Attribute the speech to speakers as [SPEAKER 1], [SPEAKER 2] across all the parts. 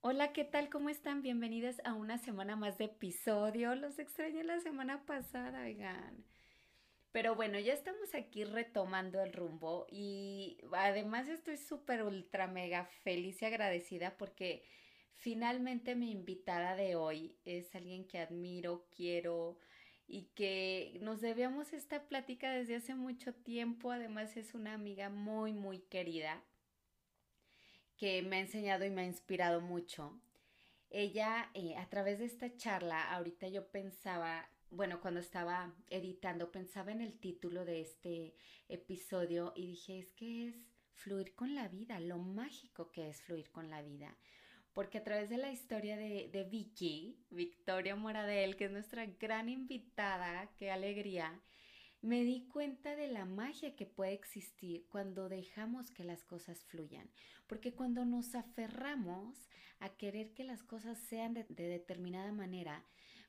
[SPEAKER 1] Hola, ¿qué tal? ¿Cómo están? Bienvenidas a una semana más de episodio. Los extrañé la semana pasada, oigan. Pero bueno, ya estamos aquí retomando el rumbo y además estoy súper ultra mega feliz y agradecida porque finalmente mi invitada de hoy es alguien que admiro, quiero y que nos debíamos esta plática desde hace mucho tiempo. Además es una amiga muy, muy querida que me ha enseñado y me ha inspirado mucho. Ella, eh, a través de esta charla, ahorita yo pensaba, bueno, cuando estaba editando, pensaba en el título de este episodio y dije, es que es fluir con la vida, lo mágico que es fluir con la vida. Porque a través de la historia de, de Vicky, Victoria Moradel, que es nuestra gran invitada, qué alegría, me di cuenta de la magia que puede existir cuando dejamos que las cosas fluyan, porque cuando nos aferramos a querer que las cosas sean de, determinada manera,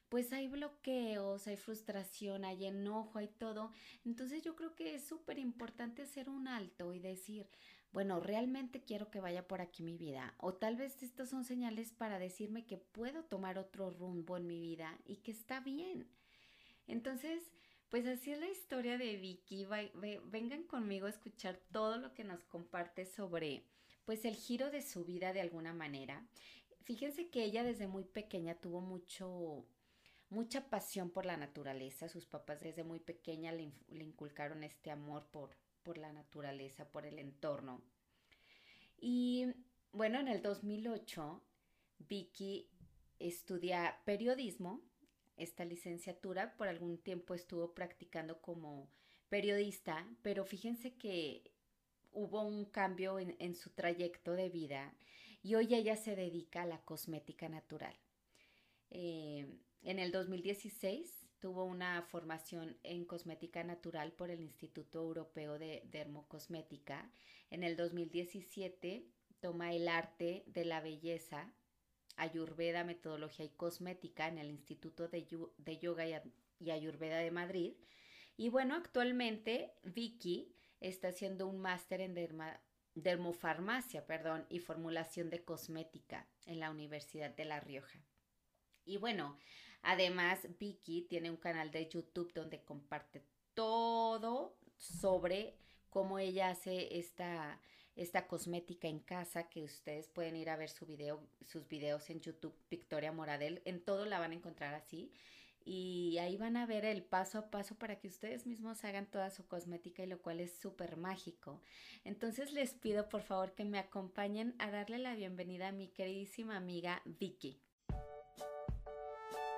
[SPEAKER 1] pues hay bloqueos, hay frustración, hay enojo, hay todo. Entonces yo creo que es súper importante hacer un alto y decir, bueno, realmente quiero que vaya por aquí mi vida. O tal vez estas son señales para decirme que puedo tomar otro rumbo en mi vida y que está bien. Entonces, pues así es la historia de Vicky. Vengan conmigo a escuchar todo lo que nos comparte sobre pues el giro de su vida de alguna manera. Fíjense que ella desde muy pequeña tuvo mucho mucha pasión por la naturaleza. Sus papás desde muy pequeña le, inculcaron este amor por, por la naturaleza, por el entorno. Y bueno, en el 2008 Vicky estudia periodismo esta licenciatura. Por algún tiempo estuvo practicando como periodista, pero fíjense que hubo un cambio en, su trayecto de vida y hoy ella se dedica a la cosmética natural. Eh, en el 2016 tuvo una formación en cosmética natural por el Instituto Europeo de Dermocosmética. En el 2017 toma el arte de la belleza Ayurveda, Metodología y Cosmética en el Instituto de, Yoga y, Ayurveda de Madrid. Y bueno, actualmente Vicky está haciendo un máster en dermofarmacia perdón, y formulación de cosmética en la Universidad de La Rioja. Y bueno, además Vicky tiene un canal de YouTube donde comparte todo sobre cómo ella hace esta esta cosmética en casa que ustedes pueden ir a ver su video, sus videos en YouTube, Victoria Moradel, en todo la van a encontrar así. Y ahí van a ver el paso a paso para que ustedes mismos hagan toda su cosmética y lo cual es súper mágico. Entonces les pido por favor que me acompañen a darle la bienvenida a mi queridísima amiga Vicky.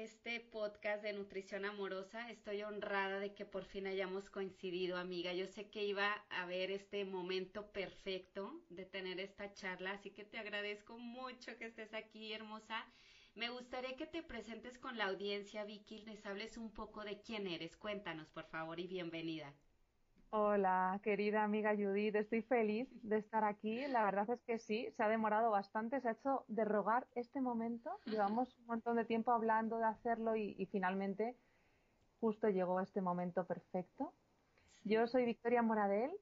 [SPEAKER 1] Este podcast de nutrición amorosa. Estoy honrada de que por fin hayamos coincidido, amiga. Yo sé que iba a haber este momento perfecto de tener esta charla, así que te agradezco mucho que estés aquí, hermosa. Me gustaría que te presentes con la audiencia, Vicky, les hables un poco de quién eres. Cuéntanos, por favor, y bienvenida.
[SPEAKER 2] Hola, querida amiga Judith, estoy feliz de estar aquí. La verdad es que sí, se ha demorado bastante, se ha hecho de rogar este momento. Llevamos un montón de tiempo hablando de hacerlo y, finalmente justo llegó este momento perfecto. Yo soy Victoria Moradel,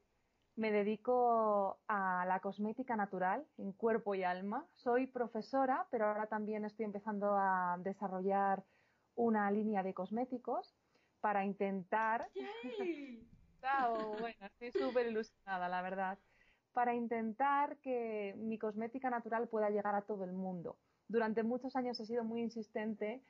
[SPEAKER 2] me dedico a la cosmética natural en cuerpo y alma. Soy profesora, pero ahora también estoy empezando a desarrollar una línea de cosméticos para intentar bueno, estoy súper ilusionada, la verdad, para intentar que mi cosmética natural pueda llegar a todo el mundo. Durante muchos años he sido muy insistente,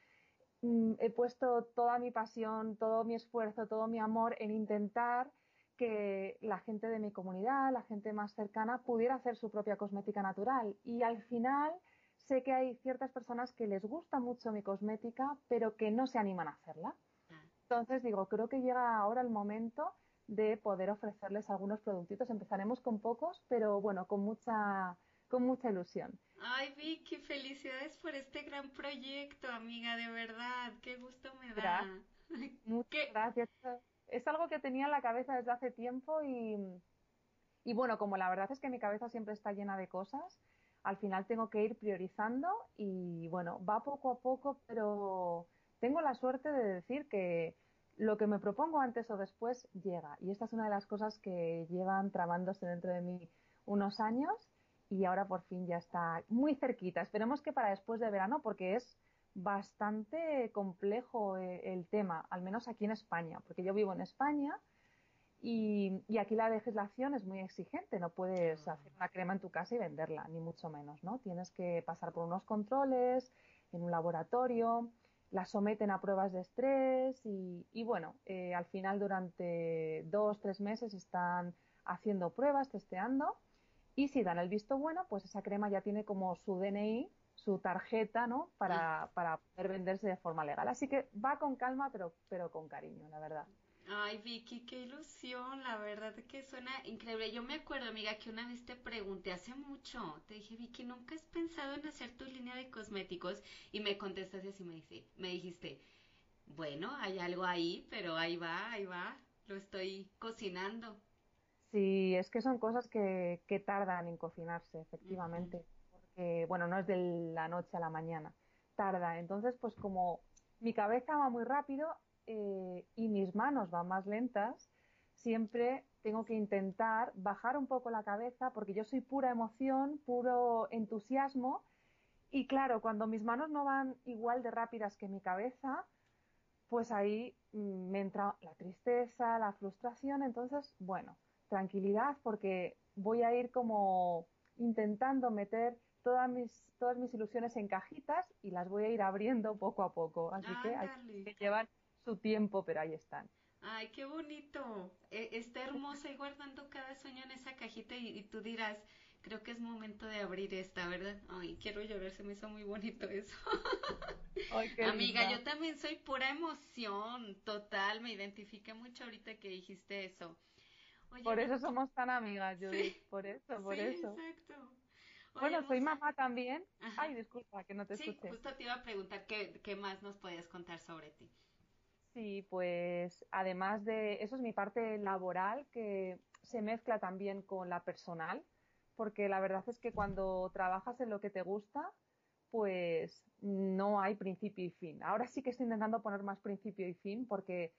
[SPEAKER 2] mm, he puesto toda mi pasión, todo mi esfuerzo, todo mi amor en intentar que la gente de mi comunidad, la gente más cercana, pudiera hacer su propia cosmética natural. Y al final sé que hay ciertas personas que les gusta mucho mi cosmética, pero que no se animan a hacerla. Ah. Entonces digo, creo que llega ahora el momento de poder ofrecerles algunos productitos. Empezaremos con pocos, pero bueno, con mucha, con mucha ilusión.
[SPEAKER 1] Ay, Vicky, felicidades por este gran proyecto, amiga, de verdad, qué gusto me da.
[SPEAKER 2] Muchas gracias. Es algo que tenía en la cabeza desde hace tiempo y, y bueno, como la verdad es que mi cabeza siempre está llena de cosas, al final tengo que ir priorizando y bueno, va poco a poco, pero tengo la suerte de decir que lo que me propongo antes o después llega. Y esta es una de las cosas que llevan tramándose dentro de mí unos años y ahora por fin ya está muy cerquita. Esperemos que para después de verano, porque es bastante complejo eh, el tema, al menos aquí en España, porque yo vivo en España y, aquí la legislación es muy exigente. No puedes ah. hacer una crema en tu casa y venderla, ni mucho menos, ¿no? Tienes que pasar por unos controles en un laboratorio, la someten a pruebas de estrés y, bueno, eh, al final durante dos, tres meses están haciendo pruebas, testeando y si dan el visto bueno, pues esa crema ya tiene como su DNI, su tarjeta, ¿no? Para, para poder venderse de forma legal. Así que va con calma, pero, pero con cariño, la verdad.
[SPEAKER 1] Ay, Vicky, qué ilusión, la verdad que suena increíble. Yo me acuerdo, amiga, que una vez te pregunté hace mucho, te dije, Vicky, ¿nunca has pensado en hacer tu línea de cosméticos? Y me contestaste así, me, dice, me dijiste, bueno, hay algo ahí, pero ahí va, ahí va, lo estoy cocinando.
[SPEAKER 2] Sí, es que son cosas que, que tardan en cocinarse, efectivamente, porque, bueno, no es de la noche a la mañana, tarda. Entonces, pues como mi cabeza va muy rápido, eh, y mis manos van más lentas, siempre tengo que intentar bajar un poco la cabeza porque yo soy pura emoción, puro entusiasmo. Y claro, cuando mis manos no van igual de rápidas que mi cabeza, pues ahí mm, me entra la tristeza, la frustración, entonces, bueno, tranquilidad porque voy a ir como intentando meter todas mis, todas mis ilusiones en cajitas y las voy a ir abriendo poco a poco. Así que hay que llevar su tiempo, pero ahí están.
[SPEAKER 1] Ay, qué bonito. E, está hermosa y guardando cada sueño en esa cajita y, tú dirás, creo que es momento de abrir esta, ¿verdad? Ay, quiero llorar, se me hizo muy bonito eso. Ay, qué Amiga, yo también soy pura emoción, total, me identifiqué mucho ahorita que dijiste eso.
[SPEAKER 2] por eso somos tan amigas, yo por eso, por eso. Exacto. bueno, soy mamá también. Ay, disculpa que no te
[SPEAKER 1] sí, justo te iba a preguntar qué, qué más nos podías contar sobre ti.
[SPEAKER 2] Sí, pues además de eso es mi parte laboral que se mezcla también con la personal, porque la verdad es que cuando trabajas en lo que te gusta, pues no hay principio y fin. Ahora sí que estoy intentando poner más principio y fin porque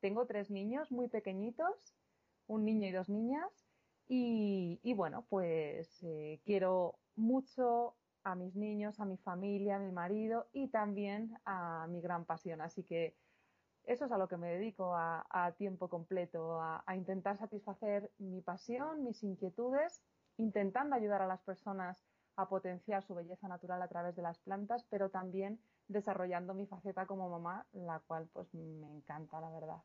[SPEAKER 2] tengo tres niños muy pequeñitos, un niño y dos niñas, y, bueno, pues eh, quiero mucho a mis niños, a mi familia, a mi marido y también a mi gran pasión. Así que eso es a lo que me dedico a, tiempo completo, a, intentar satisfacer mi pasión, mis inquietudes, intentando ayudar a las personas a potenciar su belleza natural a través de las plantas, pero también desarrollando mi faceta como mamá, la cual pues me encanta, la verdad.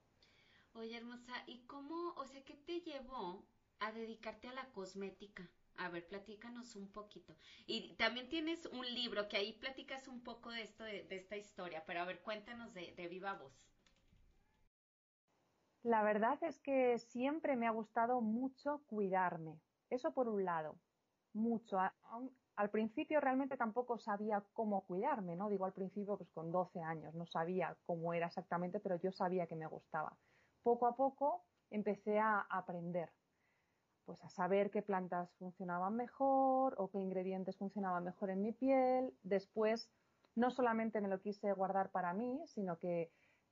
[SPEAKER 1] Oye, hermosa, ¿y cómo, o sea, qué te llevó a dedicarte a la cosmética? A ver, platícanos un poquito. Y también tienes un libro que ahí platicas un poco de esto, de, esta historia, pero a ver, cuéntanos de viva voz.
[SPEAKER 2] La verdad es que siempre me ha gustado mucho cuidarme. Eso por un lado, mucho. Al principio realmente tampoco sabía cómo cuidarme, ¿no? Digo al principio, pues con 12 años, no sabía cómo era exactamente, pero yo sabía que me gustaba. Poco a poco empecé a aprender, pues a saber qué plantas funcionaban mejor o qué ingredientes funcionaban mejor en mi piel. Después, no solamente me lo quise guardar para mí, sino que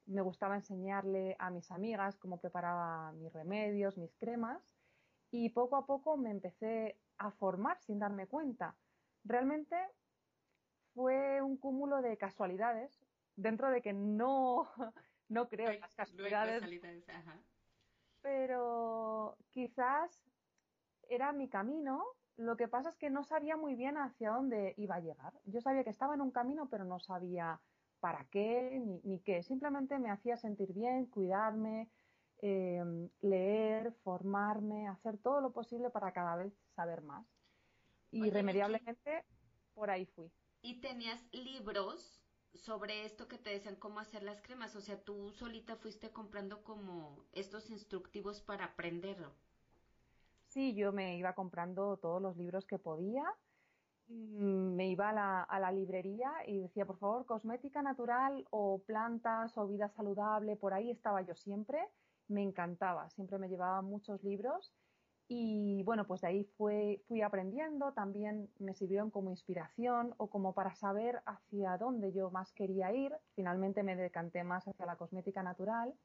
[SPEAKER 2] me gustaba enseñarle a mis amigas cómo preparaba mis remedios, mis cremas y poco a poco me empecé a formar sin darme cuenta. Realmente fue un cúmulo de casualidades, dentro de que no, no creo en las casualidades. Pero quizás era mi camino, lo que pasa es que no sabía muy bien hacia dónde iba a llegar. Yo sabía que estaba en un camino, pero no sabía para qué ni, qué. Simplemente me hacía sentir bien, cuidarme, em, leer, formarme, hacer todo lo posible para cada vez saber más. Y irremediablemente por ahí fui.
[SPEAKER 1] ¿Y tenías libros sobre esto que te decían cómo hacer las cremas? O sea, tú solita fuiste comprando como estos instructivos para aprenderlo.
[SPEAKER 2] Sí, yo me iba comprando todos los libros que podía me iba a la, librería y decía, por favor, cosmética natural o plantas o vida saludable, por ahí estaba yo siempre, me encantaba, siempre me llevaba muchos libros y bueno, pues de ahí fui aprendiendo, también me sirvieron como inspiración o como para saber hacia dónde yo más quería ir. Finalmente me decanté más hacia la cosmética natural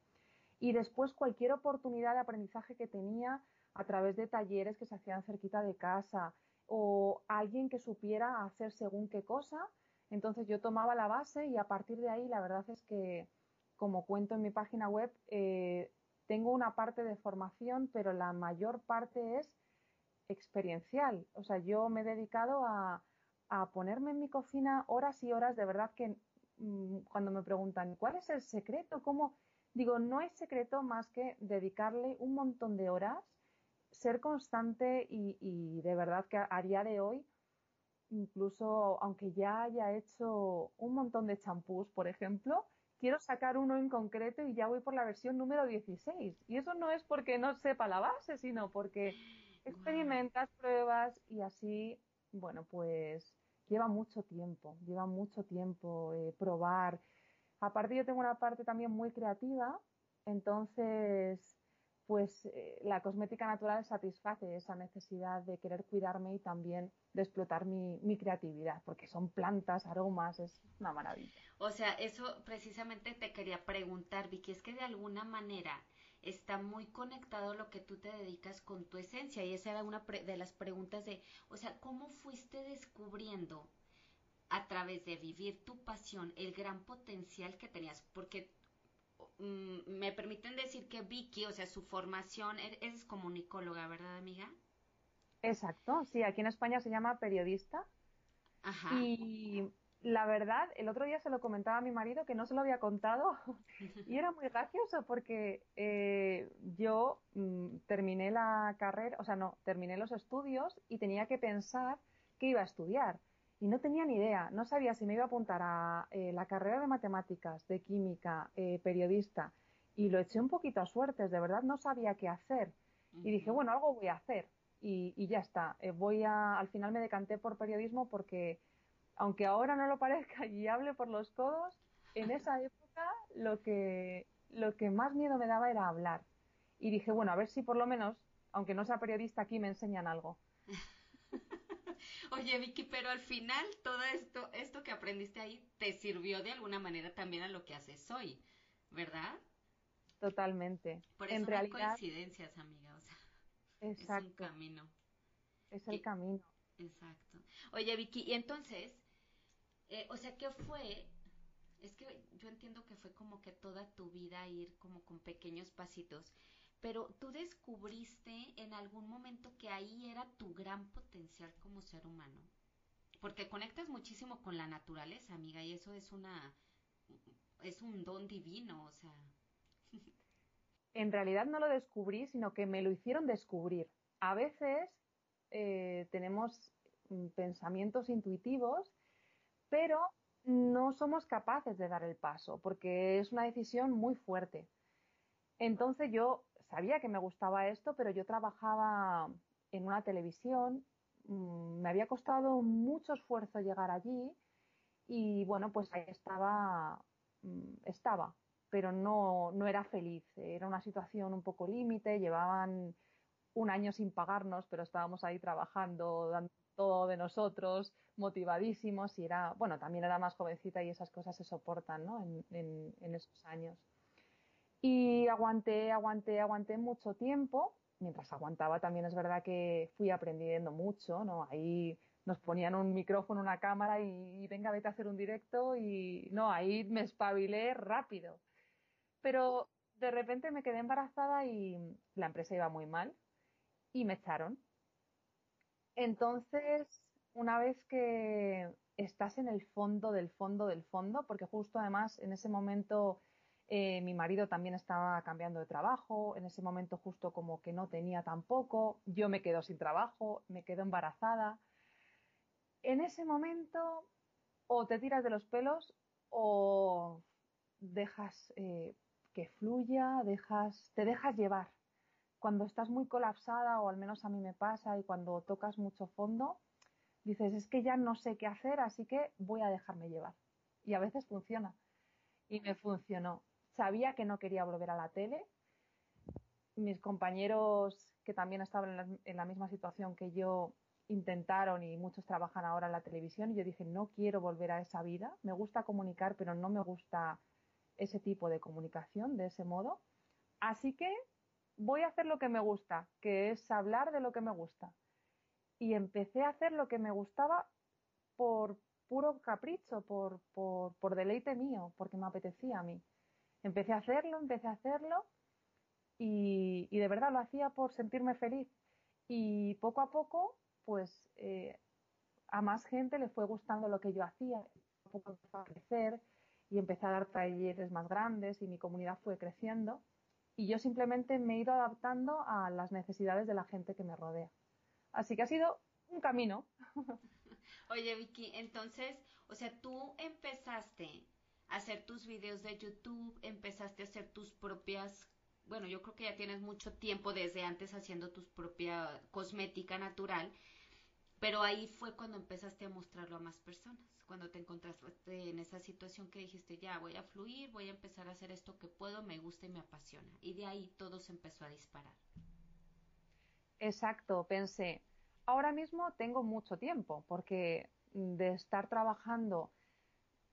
[SPEAKER 2] y después cualquier oportunidad de aprendizaje que tenía a través de talleres que se hacían cerquita de casa o alguien que supiera hacer según qué cosa. Entonces yo tomaba la base y a partir de ahí la verdad es que, como cuento en mi página web, eh, tengo una parte de formación, pero la mayor parte es experiencial. O sea, yo me he dedicado a, ponerme en mi cocina horas y horas, de verdad que mm, cuando me preguntan, ¿cuál es el secreto? ¿Cómo? Digo, no hay secreto más que dedicarle un montón de horas, ser constante y, de verdad que a, día de hoy, incluso aunque ya haya hecho un montón de champús, por ejemplo, quiero sacar uno en concreto y ya voy por la versión número 16. Y eso no es porque no sepa la base, sino porque experimentas pruebas y así, bueno, pues lleva mucho tiempo, lleva mucho tiempo eh, probar. Aparte yo tengo una parte también muy creativa, entonces pues eh, la cosmética natural satisface esa necesidad de querer cuidarme y también de explotar mi, mi, creatividad, porque son plantas, aromas, es una maravilla.
[SPEAKER 1] O sea, eso precisamente te quería preguntar, Vicky, es que de alguna manera está muy conectado lo que tú te dedicas con tu esencia y esa era una de las preguntas de, o sea, ¿cómo fuiste descubriendo a través de vivir tu pasión el gran potencial que tenías? Porque me permiten decir que Vicky, o sea, su formación e-, es, comunicóloga, ¿verdad, amiga?
[SPEAKER 2] Exacto, sí, aquí en España se llama periodista. Ajá. Y la verdad, el otro día se lo comentaba a mi marido que no se lo había contado y era muy gracioso porque eh, yo mm, terminé la carrera, o sea, no, terminé los estudios y tenía que pensar qué iba a estudiar y no tenía ni idea, no sabía si me iba a apuntar a eh, la carrera de matemáticas, de química, eh, periodista, y lo eché un poquito a suertes, de verdad no sabía qué hacer. Y dije, bueno, algo voy a hacer. Y, ya está. Eh, voy a, al final me decanté por periodismo porque, aunque ahora no lo parezca y hable por los codos, en esa época lo que, lo que más miedo me daba era hablar. Y dije, bueno, a ver si por lo menos, aunque no sea periodista, aquí me enseñan algo.
[SPEAKER 1] Oye, Vicky, pero al final todo esto, esto que aprendiste ahí, te sirvió de alguna manera también a lo que haces hoy, ¿verdad?
[SPEAKER 2] Totalmente.
[SPEAKER 1] Por eso en no realidad, coincidencias, amiga, o sea,
[SPEAKER 2] exacto.
[SPEAKER 1] es un camino.
[SPEAKER 2] Es el camino.
[SPEAKER 1] Exacto. Oye, Vicky, y entonces, eh, o sea, ¿qué fue? Es que yo entiendo que fue como que toda tu vida ir como con pequeños pasitos pero tú descubriste en algún momento que ahí era tu gran potencial como ser humano. Porque conectas muchísimo con la naturaleza, amiga, y eso es una es un don divino, o sea.
[SPEAKER 2] En realidad no lo descubrí, sino que me lo hicieron descubrir. A veces eh, tenemos mm, pensamientos intuitivos, pero no somos capaces de dar el paso, porque es una decisión muy fuerte. Entonces yo sabía que me gustaba esto, pero yo trabajaba en una televisión, mm, me había costado mucho esfuerzo llegar allí y bueno, pues ahí estaba, mm, estaba, pero no, no era feliz. Era una situación un poco límite, llevaban un año sin pagarnos, pero estábamos ahí trabajando, dando todo de nosotros, motivadísimos y era, bueno, también era más jovencita y esas cosas se soportan, ¿no? en, en esos años. Y aguanté, aguanté, aguanté mucho tiempo. Mientras aguantaba también es verdad que fui aprendiendo mucho, ¿no? Ahí nos ponían un micrófono, una cámara y, venga, vete a hacer un directo y no, ahí me espabilé rápido. Pero de repente me quedé embarazada y la empresa iba muy mal y me echaron. Entonces, una vez que estás en el fondo del fondo del fondo, porque justo además en ese momento eh, mi marido también estaba cambiando de trabajo, en ese momento justo como que no tenía tampoco, yo me quedo sin trabajo, me quedo embarazada. En ese momento o te tiras de los pelos o dejas eh, que fluya, dejas, te dejas llevar. Cuando estás muy colapsada, o al menos a mí me pasa, y cuando tocas mucho fondo, dices, es que ya no sé qué hacer, así que voy a dejarme llevar. Y a veces funciona. Y me funcionó. Sabía que no quería volver a la tele. Mis compañeros que también estaban en la, misma situación que yo intentaron y muchos trabajan ahora en la televisión y yo dije, no quiero volver a esa vida. Me gusta comunicar, pero no me gusta ese tipo de comunicación de ese modo. Así que voy a hacer lo que me gusta, que es hablar de lo que me gusta. Y empecé a hacer lo que me gustaba por puro capricho, por, por, deleite mío, porque me apetecía a mí. Empecé a hacerlo, empecé a hacerlo y, de verdad lo hacía por sentirme feliz. Y poco a poco, pues eh, a más gente le fue gustando lo que yo hacía. Poco empezó a crecer y empecé a dar talleres más grandes y mi comunidad fue creciendo y yo simplemente me he ido adaptando a las necesidades de la gente que me rodea. Así que ha sido un camino.
[SPEAKER 1] Oye, Vicky, entonces, o sea, tú empezaste hacer tus videos de YouTube, empezaste a hacer tus propias, bueno, yo creo que ya tienes mucho tiempo desde antes haciendo tus propia cosmética natural, pero ahí fue cuando empezaste a mostrarlo a más personas cuando te encontraste en esa situación que dijiste, ya voy a fluir, voy a empezar a hacer esto que puedo, me gusta y me apasiona. Y de ahí todo se empezó a disparar.
[SPEAKER 2] Exacto, pensé, ahora mismo tengo mucho tiempo, porque de estar trabajando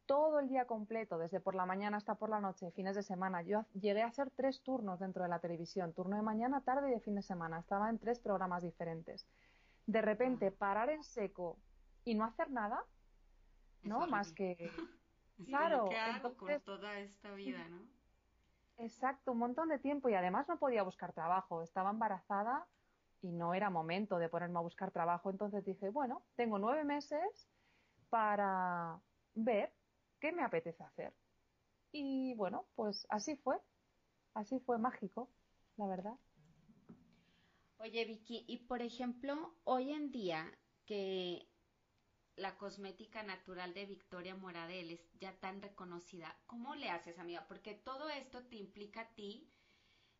[SPEAKER 2] todo el día completo, desde por la mañana hasta por la noche, fines de semana. Yo llegué a hacer tres turnos dentro de la televisión, turno de mañana, tarde y de fin de semana. Estaba en tres programas diferentes. De repente, parar en seco y no hacer nada, ¿no? Más que...
[SPEAKER 1] claro, con toda esta vida, ¿no?
[SPEAKER 2] Exacto, un montón de tiempo y además no podía buscar trabajo. Estaba embarazada y no era momento de ponerme a buscar trabajo. Entonces dije, bueno, tengo nueve meses para ver qué me apetece hacer. Y bueno, pues así fue. Así fue mágico, la verdad.
[SPEAKER 1] Oye, Vicky, y por ejemplo, hoy en día que la cosmética natural de Victoria Moradel es ya tan reconocida, ¿cómo le haces, amiga? Porque todo esto te implica a ti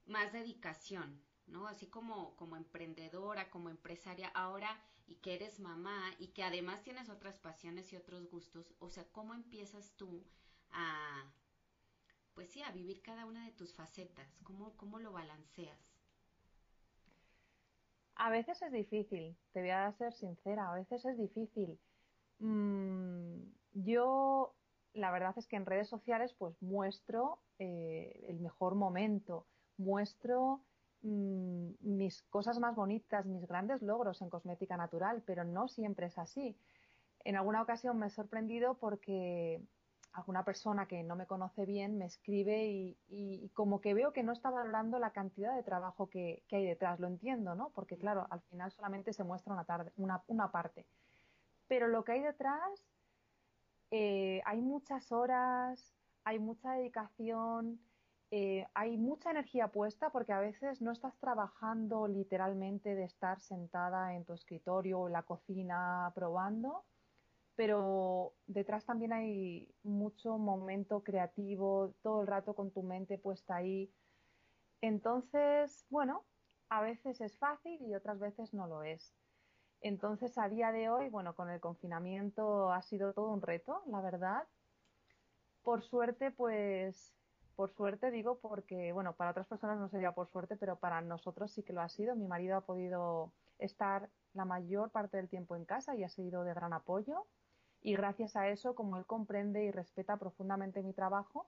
[SPEAKER 1] más dedicación, ¿no? Así como, como emprendedora, como empresaria, ahora y que eres mamá y que además tienes otras pasiones y otros gustos, o sea, ¿cómo empiezas tú a, pues sí, a vivir cada una de tus facetas? ¿Cómo, cómo lo balanceas?
[SPEAKER 2] A veces es difícil, te voy a ser sincera, a veces es difícil. Mm, yo, la verdad es que en redes sociales, pues muestro eh, el mejor momento, muestro mm, mis cosas más bonitas, mis grandes logros en cosmética natural, pero no siempre es así. En alguna ocasión me he sorprendido porque alguna persona que no me conoce bien me escribe y, como que veo que no está valorando la cantidad de trabajo que, hay detrás. Lo entiendo, ¿no? Porque claro, al final solamente se muestra una, tarde, una parte pero lo que hay detrás, eh, hay muchas horas, hay mucha dedicación, eh, hay mucha energía puesta porque a veces no estás trabajando literalmente de estar sentada en tu escritorio o en la cocina probando, pero detrás también hay mucho momento creativo, todo el rato con tu mente puesta ahí. Entonces, bueno, a veces es fácil y otras veces no lo es. Entonces, a día de hoy, bueno, con el confinamiento ha sido todo un reto, la verdad. Por suerte, pues, por suerte digo porque, bueno, para otras personas no sería por suerte, pero para nosotros sí que lo ha sido. Mi marido ha podido estar la mayor parte del tiempo en casa y ha sido de gran apoyo. Y gracias a eso, como él comprende y respeta profundamente mi trabajo,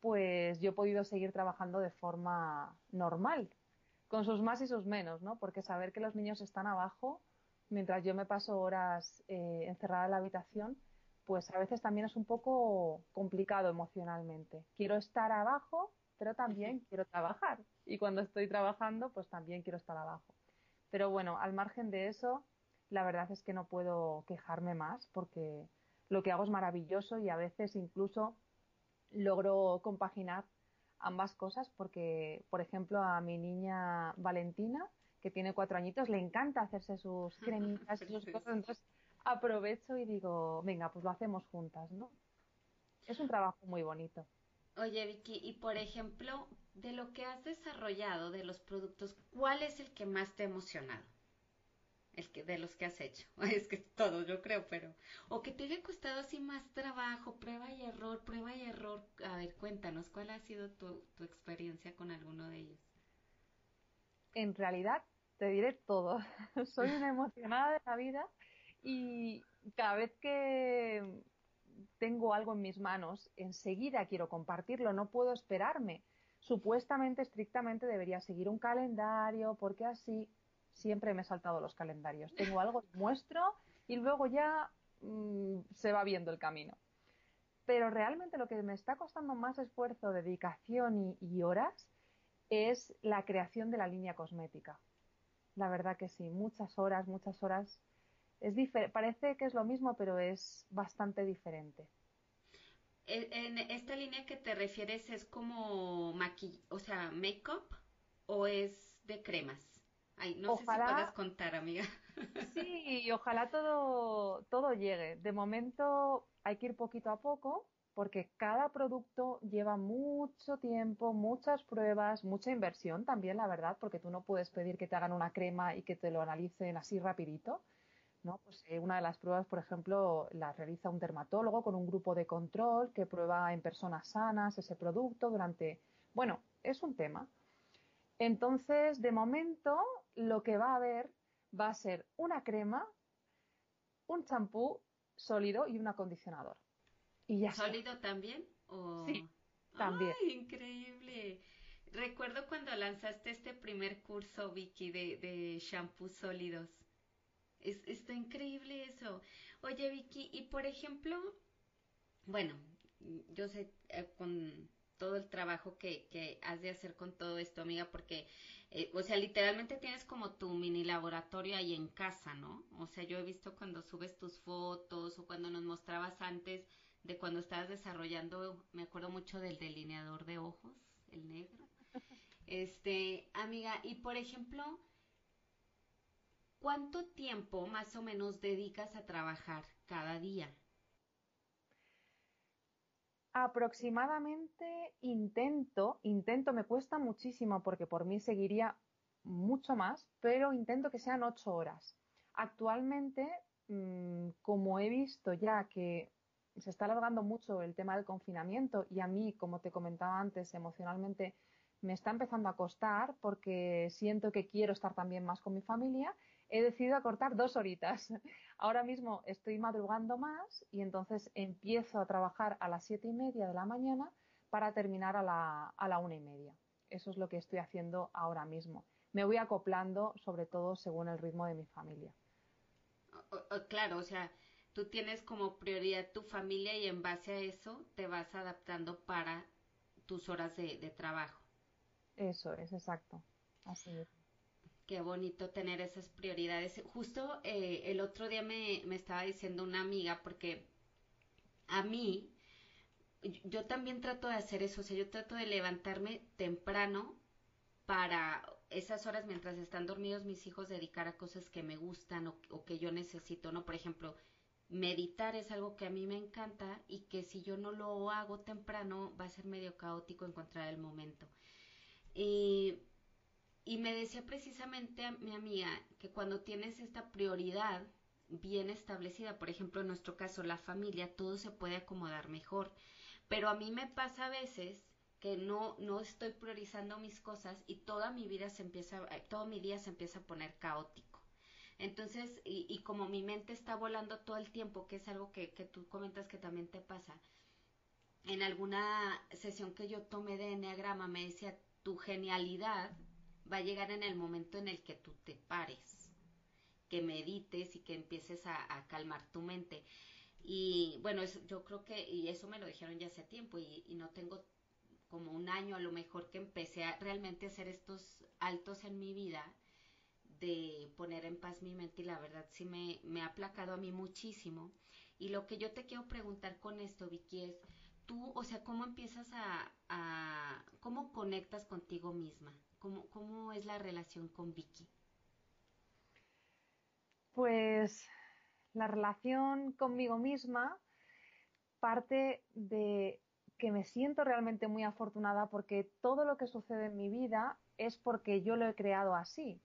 [SPEAKER 2] pues yo he podido seguir trabajando de forma normal, con sus más y sus menos, ¿no? Porque saber que los niños están abajo mientras yo me paso horas eh, encerrada en la habitación, pues a veces también es un poco complicado emocionalmente. Quiero estar abajo, pero también quiero trabajar. Y cuando estoy trabajando, pues también quiero estar abajo. Pero bueno, al margen de eso, la verdad es que no puedo quejarme más porque lo que hago es maravilloso y a veces incluso logro compaginar ambas cosas porque, por ejemplo, a mi niña Valentina que tiene cuatro añitos, le encanta hacerse sus cremitas y sus cosas, entonces aprovecho y digo, venga, pues lo hacemos juntas, ¿no? Es un trabajo muy bonito.
[SPEAKER 1] Oye, Vicky, y por ejemplo, de lo que has desarrollado, de los productos, ¿cuál es el que más te ha emocionado? el que, de los que has hecho. Es que todos, yo creo, pero. O que te haya costado así más trabajo, prueba y error, prueba y error. A ver, cuéntanos, ¿cuál ha sido tu, tu experiencia con alguno de ellos?
[SPEAKER 2] En realidad, te diré todo. Soy una emocionada de la vida y cada vez que tengo algo en mis manos, enseguida quiero compartirlo, no puedo esperarme. Supuestamente, estrictamente debería seguir un calendario, porque así siempre me he saltado los calendarios. Tengo algo, muestro y luego ya mm, se va viendo el camino. Pero realmente lo que me está costando más esfuerzo, dedicación y horas es la creación de la línea cosmética. La verdad que sí, muchas horas, muchas horas es parece que es lo mismo, pero es bastante diferente.
[SPEAKER 1] En esta línea que te refieres es como maquillaje, o sea, make-up o es de cremas. Ay, no sé si puedas contar, amiga.
[SPEAKER 2] Sí, ojalá todo, todo llegue. De momento hay que ir poquito a poco porque cada producto lleva mucho tiempo, muchas pruebas, mucha inversión también, la verdad, porque tú no puedes pedir que te hagan una crema y que te lo analicen así rapidito. ¿No? Pues, eh, una de las pruebas, por ejemplo, la realiza un dermatólogo con un grupo de control que prueba en personas sanas ese producto durante. Bueno, es un tema. Entonces, de momento, lo que va a haber va a ser una crema, un champú sólido y un acondicionador. Y ya
[SPEAKER 1] ¿Sólido también?
[SPEAKER 2] Sí, también.
[SPEAKER 1] ¡Ay, increíble! Recuerdo cuando lanzaste este primer curso, Vicky, de, de shampoos sólidos. Es, está increíble eso. Oye, Vicky, y por ejemplo, bueno, yo sé eh, con todo el trabajo que, que has de hacer con todo esto, amiga, porque, eh, o sea, literalmente tienes como tu mini laboratorio ahí en casa, ¿no? O sea, yo he visto cuando subes tus fotos o cuando nos mostrabas antes de cuando estabas desarrollando, me acuerdo mucho del delineador de ojos, el negro. Este, amiga, y por ejemplo, ¿Cuánto tiempo más o menos dedicas a trabajar cada día?
[SPEAKER 2] Aproximadamente intento, intento, me cuesta muchísimo porque por mí seguiría mucho más, pero intento que sean ocho horas. Actualmente, mm, como he visto ya que se está alargando mucho el tema del confinamiento y a mí, como te comentaba antes, emocionalmente me está empezando a costar porque siento que quiero estar también más con mi familia he decidido acortar dos horitas. Ahora mismo estoy madrugando más y entonces empiezo a trabajar a las siete y media de la mañana para terminar a la, a la una y media. Eso es lo que estoy haciendo ahora mismo. Me voy acoplando sobre todo según el ritmo de mi familia.
[SPEAKER 1] Claro, o sea, tú tienes como prioridad tu familia y en base a eso te vas adaptando para tus horas de, de trabajo.
[SPEAKER 2] Eso es, exacto. Así es.
[SPEAKER 1] Qué bonito tener esas prioridades. Justo eh, el otro día me, me, estaba diciendo una amiga, porque a mí, yo también trato de hacer eso, o sea, yo trato de levantarme temprano para esas horas mientras están dormidos mis hijos dedicar a cosas que me gustan o, o que yo necesito, ¿no? Por ejemplo, meditar es algo que a mí me encanta y que si yo no lo hago temprano va a ser medio caótico encontrar el momento. Y y me decía precisamente a mi amiga que cuando tienes esta prioridad bien establecida, por ejemplo en nuestro caso la familia, todo se puede acomodar mejor. Pero a mí me pasa a veces que no, no estoy priorizando mis cosas y toda mi vida se empieza, todo mi día se empieza a poner caótico. Entonces, y, como mi mente está volando todo el tiempo, que es algo que, que tú comentas que también te pasa, en alguna sesión que yo tomé de Enneagrama me decía, tu genialidad va a llegar en el momento en el que tú te pares, que medites y que empieces a, calmar tu mente. Y bueno, yo creo que, y eso me lo dijeron ya hace tiempo, y, no tengo como un año a lo mejor que empecé a realmente hacer estos altos en mi vida de poner en paz mi mente y la verdad sí me, ha aplacado a mí muchísimo. Y lo que yo te quiero preguntar con esto, Vicky, es tú, o sea, ¿cómo empiezas a, a cómo conectas contigo misma? ¿Cómo, es la relación con Vicky?
[SPEAKER 2] Pues la relación conmigo misma parte de que me siento realmente muy afortunada porque todo lo que sucede en mi vida es porque yo lo he creado así.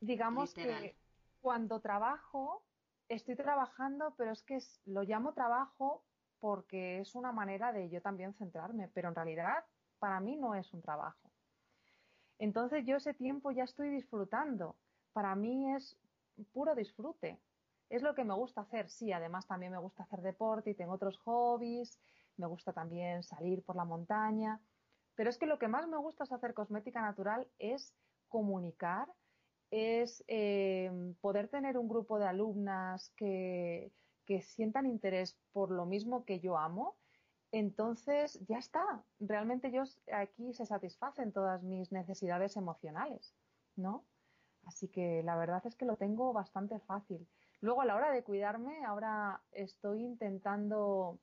[SPEAKER 2] Digamos que cuando trabajo, estoy trabajando, pero es que lo llamo trabajo porque es una manera de yo también centrarme, pero en realidad para mí no es un trabajo. Entonces yo ese tiempo ya estoy disfrutando. Para mí es puro disfrute. Es lo que me gusta hacer. Sí, además también me gusta hacer deporte y tengo otros hobbies. Me gusta también salir por la montaña. Pero es que lo que más me gusta es hacer cosmética natural es comunicar, es eh, poder tener un grupo de alumnas que, que sientan interés por lo mismo que yo amo, entonces ya está. Realmente ellos aquí se satisfacen todas mis necesidades emocionales, ¿no? Así que la verdad es que lo tengo bastante fácil. Luego a la hora de cuidarme, ahora estoy intentando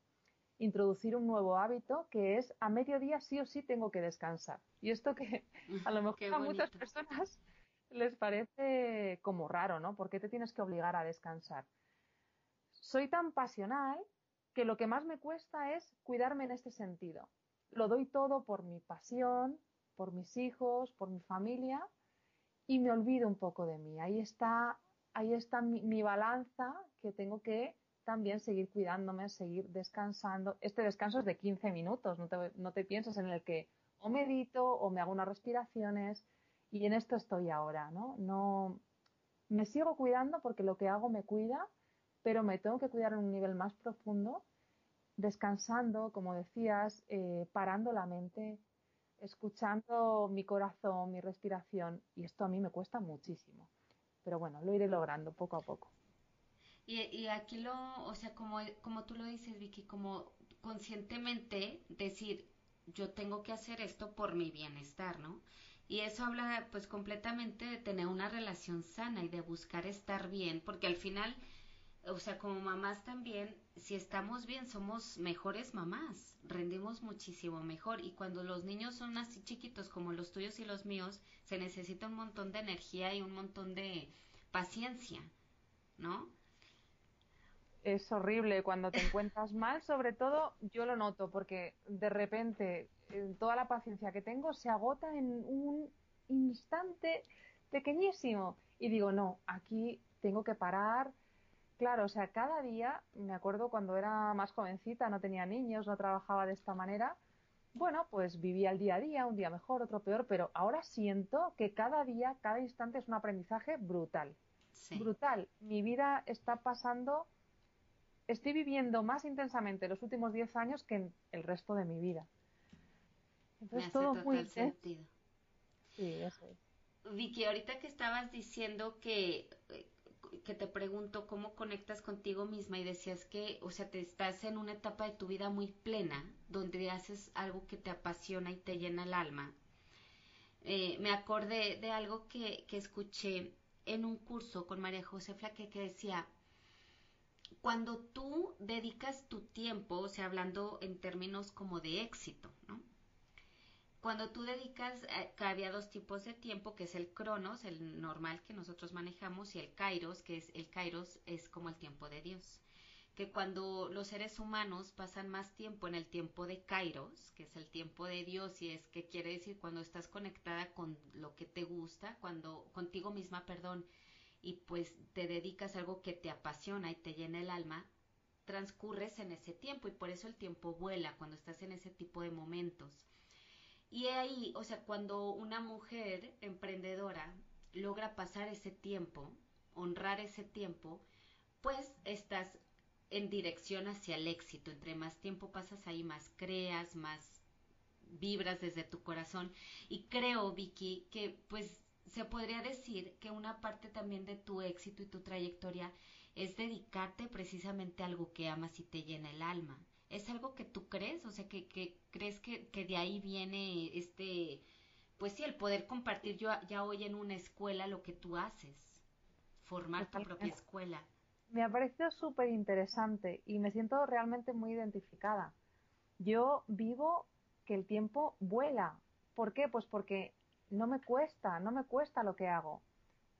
[SPEAKER 2] introducir un nuevo hábito que es a mediodía sí o sí tengo que descansar. Y esto que a lo mejor a muchas personas les parece como raro, ¿no? ¿Por qué te tienes que obligar a descansar? Soy tan pasional que lo que más me cuesta es cuidarme en este sentido. Lo doy todo por mi pasión, por mis hijos, por mi familia y me olvido un poco de mí. Ahí está, ahí está mi balanza que tengo que también seguir cuidándome, seguir descansando. Este descanso es de 15 minutos, no te, no te piensas en el que o medito o me hago unas respiraciones y en esto estoy ahora, ¿no? No me sigo cuidando porque lo que hago me cuida, pero me tengo que cuidar en un nivel más profundo, descansando, como decías, eh, parando la mente, escuchando mi corazón, mi respiración, y esto a mí me cuesta muchísimo. Pero bueno, lo iré logrando poco a poco.
[SPEAKER 1] Y, y aquí lo, o sea, como, como tú lo dices, Vicky, como conscientemente decir, yo tengo que hacer esto por mi bienestar, ¿no? Y eso habla pues completamente de tener una relación sana y de buscar estar bien, porque al final, o sea, como mamás también, si estamos bien, somos mejores mamás, rendimos muchísimo mejor. Y cuando los niños son así chiquitos como los tuyos y los míos, se necesita un montón de energía y un montón de paciencia, ¿no?
[SPEAKER 2] es horrible cuando te encuentras mal, sobre todo yo lo noto porque de repente eh, toda la paciencia que tengo se agota en un instante pequeñísimo y digo, no, aquí tengo que parar. Claro, o sea, cada día, me acuerdo cuando era más jovencita, no tenía niños, no trabajaba de esta manera, bueno, pues vivía el día a día, un día mejor, otro peor, pero ahora siento que cada día, cada instante es un aprendizaje brutal. Brutal. Mi vida está pasando estoy viviendo más intensamente los últimos 10 años que en el resto de mi vida.
[SPEAKER 1] Entonces todo muy sentido.
[SPEAKER 2] Sí, eso
[SPEAKER 1] es. Vicky, ahorita que estabas diciendo que, que te pregunto cómo conectas contigo misma y decías que, o sea, te estás en una etapa de tu vida muy plena, donde haces algo que te apasiona y te llena el alma. Eh, me acordé de algo que, que escuché en un curso con María José Flaque que decía, cuando tú dedicas tu tiempo, o sea, hablando en términos como de éxito. Cuando tú dedicas, eh, había dos tipos de tiempo, que es el cronos, el normal que nosotros manejamos, y el kairos, que es el kairos es como el tiempo de Dios. Que cuando los seres humanos pasan más tiempo en el tiempo de kairos, que es el tiempo de Dios, y es que quiere decir cuando estás conectada con lo que te gusta, cuando contigo misma, perdón, y pues te dedicas a algo que te apasiona y te llena el alma, transcurres en ese tiempo y por eso el tiempo vuela cuando estás en ese tipo de momentos. Y ahí, o sea, cuando una mujer emprendedora logra pasar ese tiempo, honrar ese tiempo, pues estás en dirección hacia el éxito. Entre más tiempo pasas ahí, más creas, más vibras desde tu corazón. Y creo, Vicky, que pues se podría decir que una parte también de tu éxito y tu trayectoria es dedicarte precisamente a algo que amas y te llena el alma. ¿Es algo que tú crees? O sea, que, que crees que, que, de ahí viene este, pues sí, el poder compartir yo ya hoy en una escuela lo que tú haces, formar tu propia escuela.
[SPEAKER 2] Me ha parecido súper interesante y me siento realmente muy identificada. Yo vivo que el tiempo vuela. ¿Por qué? Pues porque no me cuesta, no me cuesta lo que hago.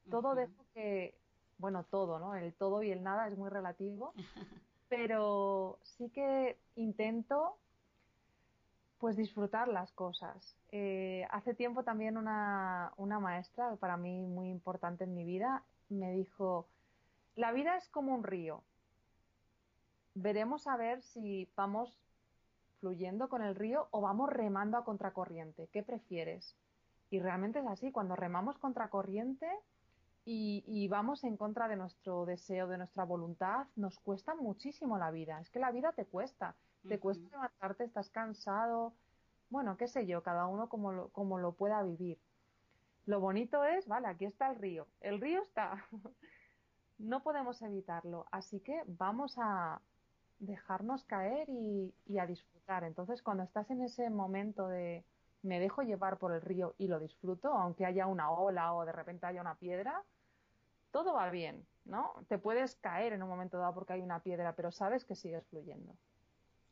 [SPEAKER 2] Todo dejo que, bueno, todo, ¿no? El todo y el nada es muy relativo, pero sí que intento pues disfrutar las cosas. Eh, hace tiempo también una, una maestra, para mí muy importante en mi vida, me dijo, la vida es como un río. Veremos a ver si vamos fluyendo con el río o vamos remando a contracorriente. ¿Qué prefieres? Y realmente es así, cuando remamos contracorriente y, y vamos en contra de nuestro deseo, de nuestra voluntad, nos cuesta muchísimo la vida. Es que la vida te cuesta. Te cuesta levantarte, estás cansado. Bueno, qué sé yo, cada uno como lo, como lo pueda vivir. Lo bonito es, vale, aquí está el río. El río está. no podemos evitarlo. Así que vamos a dejarnos caer y, y, a disfrutar. Entonces, cuando estás en ese momento de me dejo llevar por el río y lo disfruto, aunque haya una ola o de repente haya una piedra, todo va bien, ¿no? Te puedes caer en un momento dado porque hay una piedra, pero sabes que sigues fluyendo.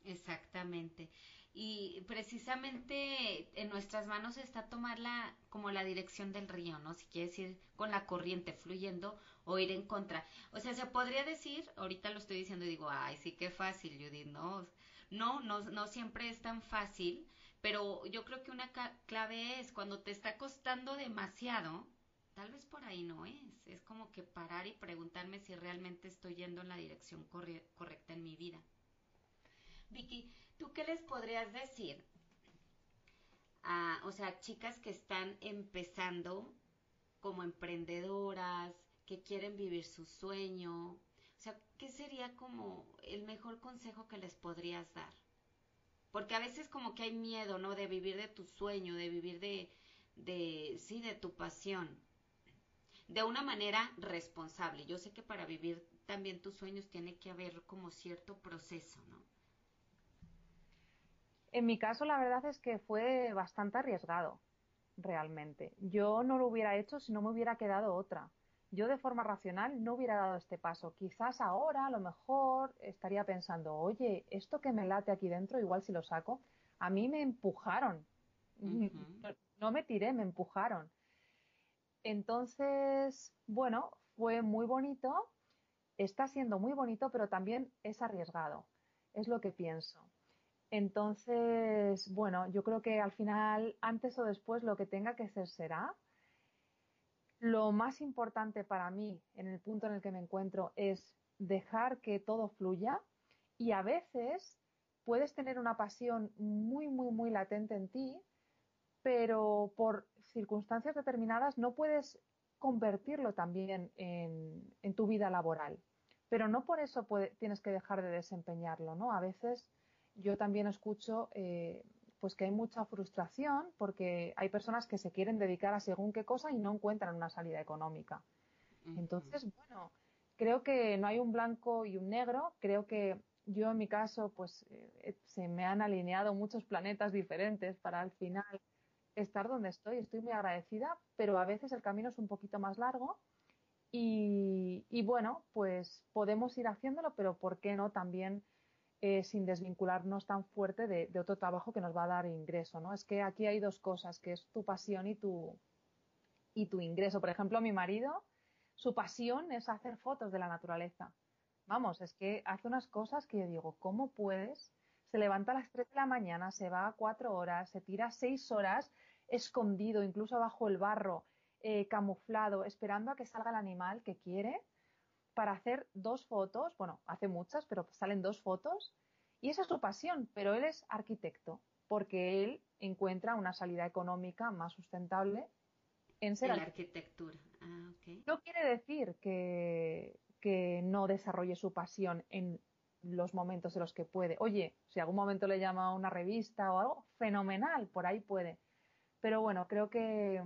[SPEAKER 1] Exactamente. Y precisamente en nuestras manos está tomar la, como la dirección del río, ¿no? Si quieres ir con la corriente fluyendo o ir en contra. O sea, se podría decir, ahorita lo estoy diciendo y digo, ay, sí, qué fácil, Judith, ¿no? No, no, no siempre es tan fácil, pero yo creo que una clave es cuando te está costando demasiado, tal vez por ahí no es. Es como que parar y preguntarme si realmente estoy yendo en la dirección correcta en mi vida. Vicky, ¿tú qué les podrías decir a, o sea, chicas que están empezando como emprendedoras, que quieren vivir su sueño? O sea, ¿qué sería como el mejor consejo que les podrías dar? Porque a veces como que hay miedo, ¿no? De vivir de tu sueño, de vivir de, de, sí, de tu pasión. De una manera responsable. Yo sé que para vivir también tus sueños tiene que haber como cierto proceso, ¿no?
[SPEAKER 2] En mi caso, la verdad es que fue bastante arriesgado, realmente. Yo no lo hubiera hecho si no me hubiera quedado otra. Yo de forma racional no hubiera dado este paso. Quizás ahora, a lo mejor, estaría pensando, oye, esto que me late aquí dentro, igual si lo saco, a mí me empujaron. No me tiré, me empujaron. Entonces, bueno, fue muy bonito, está siendo muy bonito, pero también es arriesgado. Es lo que pienso. Entonces, bueno, yo creo que al final, antes o después, lo que tenga que ser será. Lo más importante para mí, en el punto en el que me encuentro, es dejar que todo fluya y a veces puedes tener una pasión muy, muy, muy latente en ti, pero por circunstancias determinadas no puedes convertirlo también en, en tu vida laboral. Pero no por eso tienes que dejar de desempeñarlo, ¿no? A veces yo también escucho eh, pues que hay mucha frustración porque hay personas que se quieren dedicar a según qué cosa y no encuentran una salida económica. Entonces, bueno, creo que no hay un blanco y un negro. Creo que yo en mi caso, pues eh, se me han alineado muchos planetas diferentes para al final estar donde estoy. Estoy muy agradecida, pero a veces el camino es un poquito más largo. Y, bueno, pues podemos ir haciéndolo, pero ¿por qué no también eh, sin desvincularnos tan fuerte de, otro trabajo que nos va a dar ingreso, ¿no? Es que aquí hay dos cosas, que es tu pasión y tu, y tu ingreso. Por ejemplo, mi marido, su pasión es hacer fotos de la naturaleza. Vamos, es que hace unas cosas que yo digo, ¿cómo puedes? Se levanta a las 3 de la mañana, se va a cuatro horas, se tira seis horas escondido, incluso bajo el barro, eh, camuflado, esperando a que salga el animal que quiere para hacer dos fotos, bueno, hace muchas, pero salen dos fotos, y esa es su pasión, pero él es arquitecto, porque él encuentra una salida económica más sustentable en ser
[SPEAKER 1] en la arquitectura. Ah,
[SPEAKER 2] No quiere decir que, que no desarrolle su pasión en los momentos en los que puede. Oye, si algún momento le llama a una revista o algo, fenomenal, por ahí puede. Pero bueno, creo que,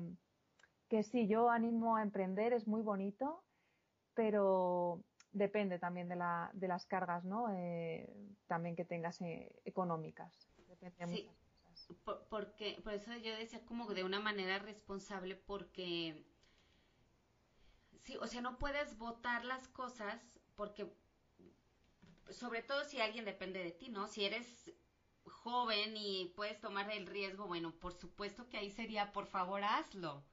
[SPEAKER 2] que sí, yo animo a emprender, es muy bonito, pero depende también de, la, de las cargas, ¿no? Eh, también que tengas eh, económicas. Depende de
[SPEAKER 1] sí, Por, porque, por eso yo decía como de una manera responsable porque, sí, o sea, no puedes votar las cosas porque, sobre todo si alguien depende de ti, ¿no? Si eres joven y puedes tomar el riesgo, bueno, por supuesto que ahí sería, por favor, hazlo.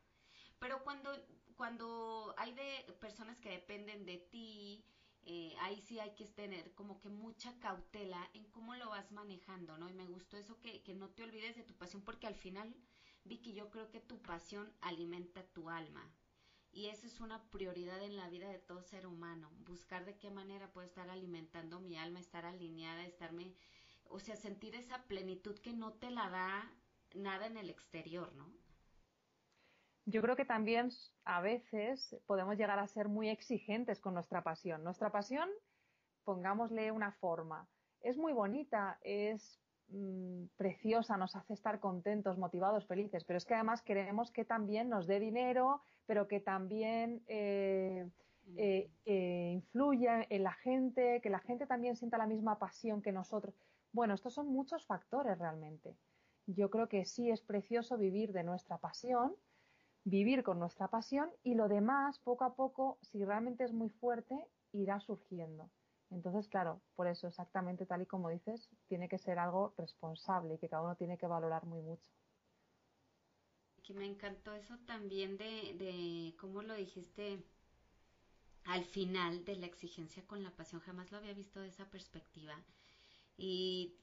[SPEAKER 1] Pero cuando cuando hay de personas que dependen de ti, eh, ahí sí hay que tener como que mucha cautela en cómo lo vas manejando, ¿no? Y me gustó eso que, que no te olvides de tu pasión, porque al final, Vicky, yo creo que tu pasión alimenta tu alma. Y eso es una prioridad en la vida de todo ser humano, buscar de qué manera puedo estar alimentando mi alma, estar alineada, estarme, o sea, sentir esa plenitud que no te la da nada en el exterior, ¿no?
[SPEAKER 2] Yo creo que también a veces podemos llegar a ser muy exigentes con nuestra pasión. Nuestra pasión, pongámosle una forma, es muy bonita, es mm, preciosa, nos hace estar contentos, motivados, felices, pero es que además queremos que también nos dé dinero, pero que también eh, eh, eh, influya en la gente, que la gente también sienta la misma pasión que nosotros. Bueno, estos son muchos factores realmente. Yo creo que sí es precioso vivir de nuestra pasión, vivir con nuestra pasión y lo demás, poco a poco, si realmente es muy fuerte, irá surgiendo. Entonces, claro, por eso exactamente tal y como dices, tiene que ser algo responsable y que cada uno tiene que valorar muy mucho.
[SPEAKER 1] Que me encantó eso también de, de cómo lo dijiste al final de la exigencia con la pasión. Jamás lo había visto de esa perspectiva. Y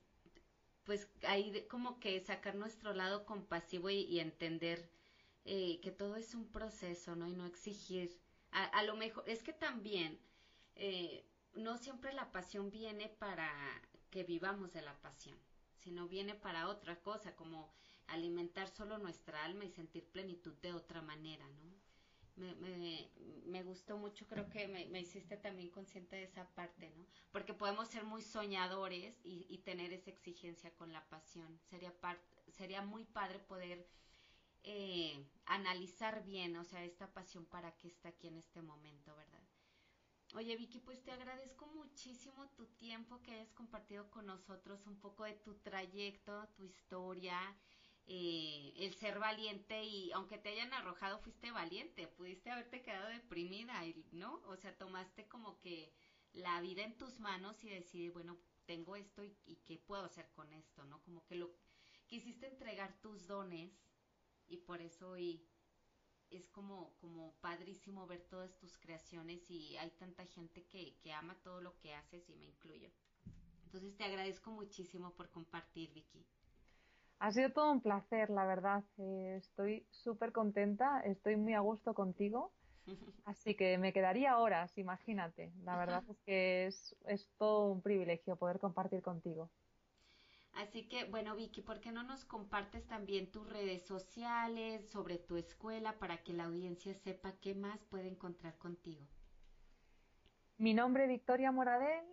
[SPEAKER 1] pues ahí como que sacar nuestro lado compasivo y entender eh, que todo es un proceso, ¿no? Y no exigir. A, lo mejor, es que también eh, no siempre la pasión viene para que vivamos de la pasión, sino viene para otra cosa, como alimentar solo nuestra alma y sentir plenitud de otra manera, ¿no? Me, me, me gustó mucho, creo que me, me, hiciste también consciente de esa parte, ¿no? Porque podemos ser muy soñadores y, y tener esa exigencia con la pasión. Sería, sería muy padre poder eh, analizar bien, o sea, esta pasión para qué está aquí en este momento, ¿verdad? Oye, Vicky, pues te agradezco muchísimo tu tiempo que hayas compartido con nosotros, un poco de tu trayecto, tu historia, eh, el ser valiente y aunque te hayan arrojado, fuiste valiente, pudiste haberte quedado deprimida, ¿no? O sea, tomaste como que la vida en tus manos y decidí, bueno, tengo esto y, y qué puedo hacer con esto, ¿no? Como que lo quisiste entregar tus dones y por eso hoy es como, como padrísimo ver todas tus creaciones y hay tanta gente que, que ama todo lo que haces y me incluyo. Entonces te agradezco muchísimo por compartir, Vicky.
[SPEAKER 2] Ha sido todo un placer, la verdad. Eh, estoy súper contenta, estoy muy a gusto contigo. Así que me quedaría horas, imagínate. La verdad es que es, es todo un privilegio poder compartir contigo.
[SPEAKER 1] Así que, bueno, Vicky, ¿por qué no nos compartes también tus redes sociales sobre tu escuela para que la audiencia sepa qué más puede encontrar contigo?
[SPEAKER 2] Mi nombre es Victoria Moradel,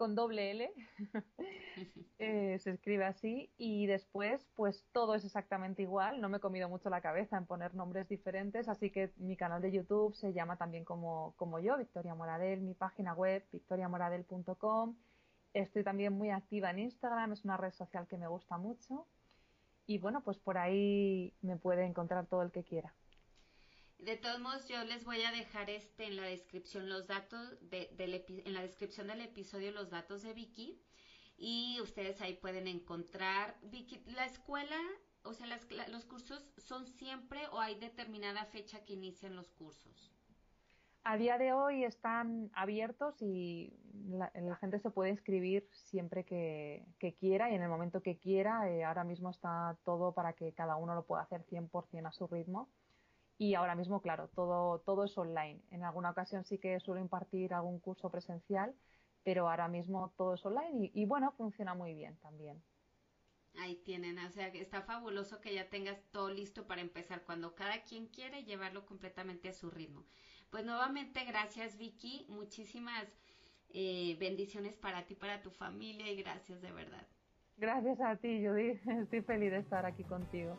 [SPEAKER 2] con doble L, eh, se escribe así, y después, pues todo es exactamente igual, no me he comido mucho la cabeza en poner nombres diferentes, así que mi canal de YouTube se llama también como, como yo, Victoria Moradel, mi página web, victoriamoradel.com, Estoy también muy activa en Instagram, es una red social que me gusta mucho. Y bueno, pues por ahí me puede encontrar todo el que quiera.
[SPEAKER 1] De todos modos, yo les voy a dejar este en la descripción los datos de, del en la descripción del episodio los datos de Vicky y ustedes ahí pueden encontrar Vicky la escuela, o sea, los cursos son siempre o hay determinada fecha que inician los cursos.
[SPEAKER 2] A día de hoy están abiertos y la, gente se puede inscribir siempre que, quiera y en el momento que quiera. Eh, ahora mismo está todo para que cada uno lo pueda hacer 100% a su ritmo. Y ahora mismo, claro, todo, todo es online. En alguna ocasión sí que suelo impartir algún curso presencial, pero ahora mismo todo es online y, y bueno, funciona muy bien también.
[SPEAKER 1] Ahí tienen, o sea, está fabuloso que ya tengas todo listo para empezar cuando cada quien quiere llevarlo completamente a su ritmo. Pues nuevamente gracias Vicky, muchísimas eh, bendiciones para ti, para tu familia y gracias de verdad.
[SPEAKER 2] Gracias a ti Judy, estoy feliz de estar aquí contigo.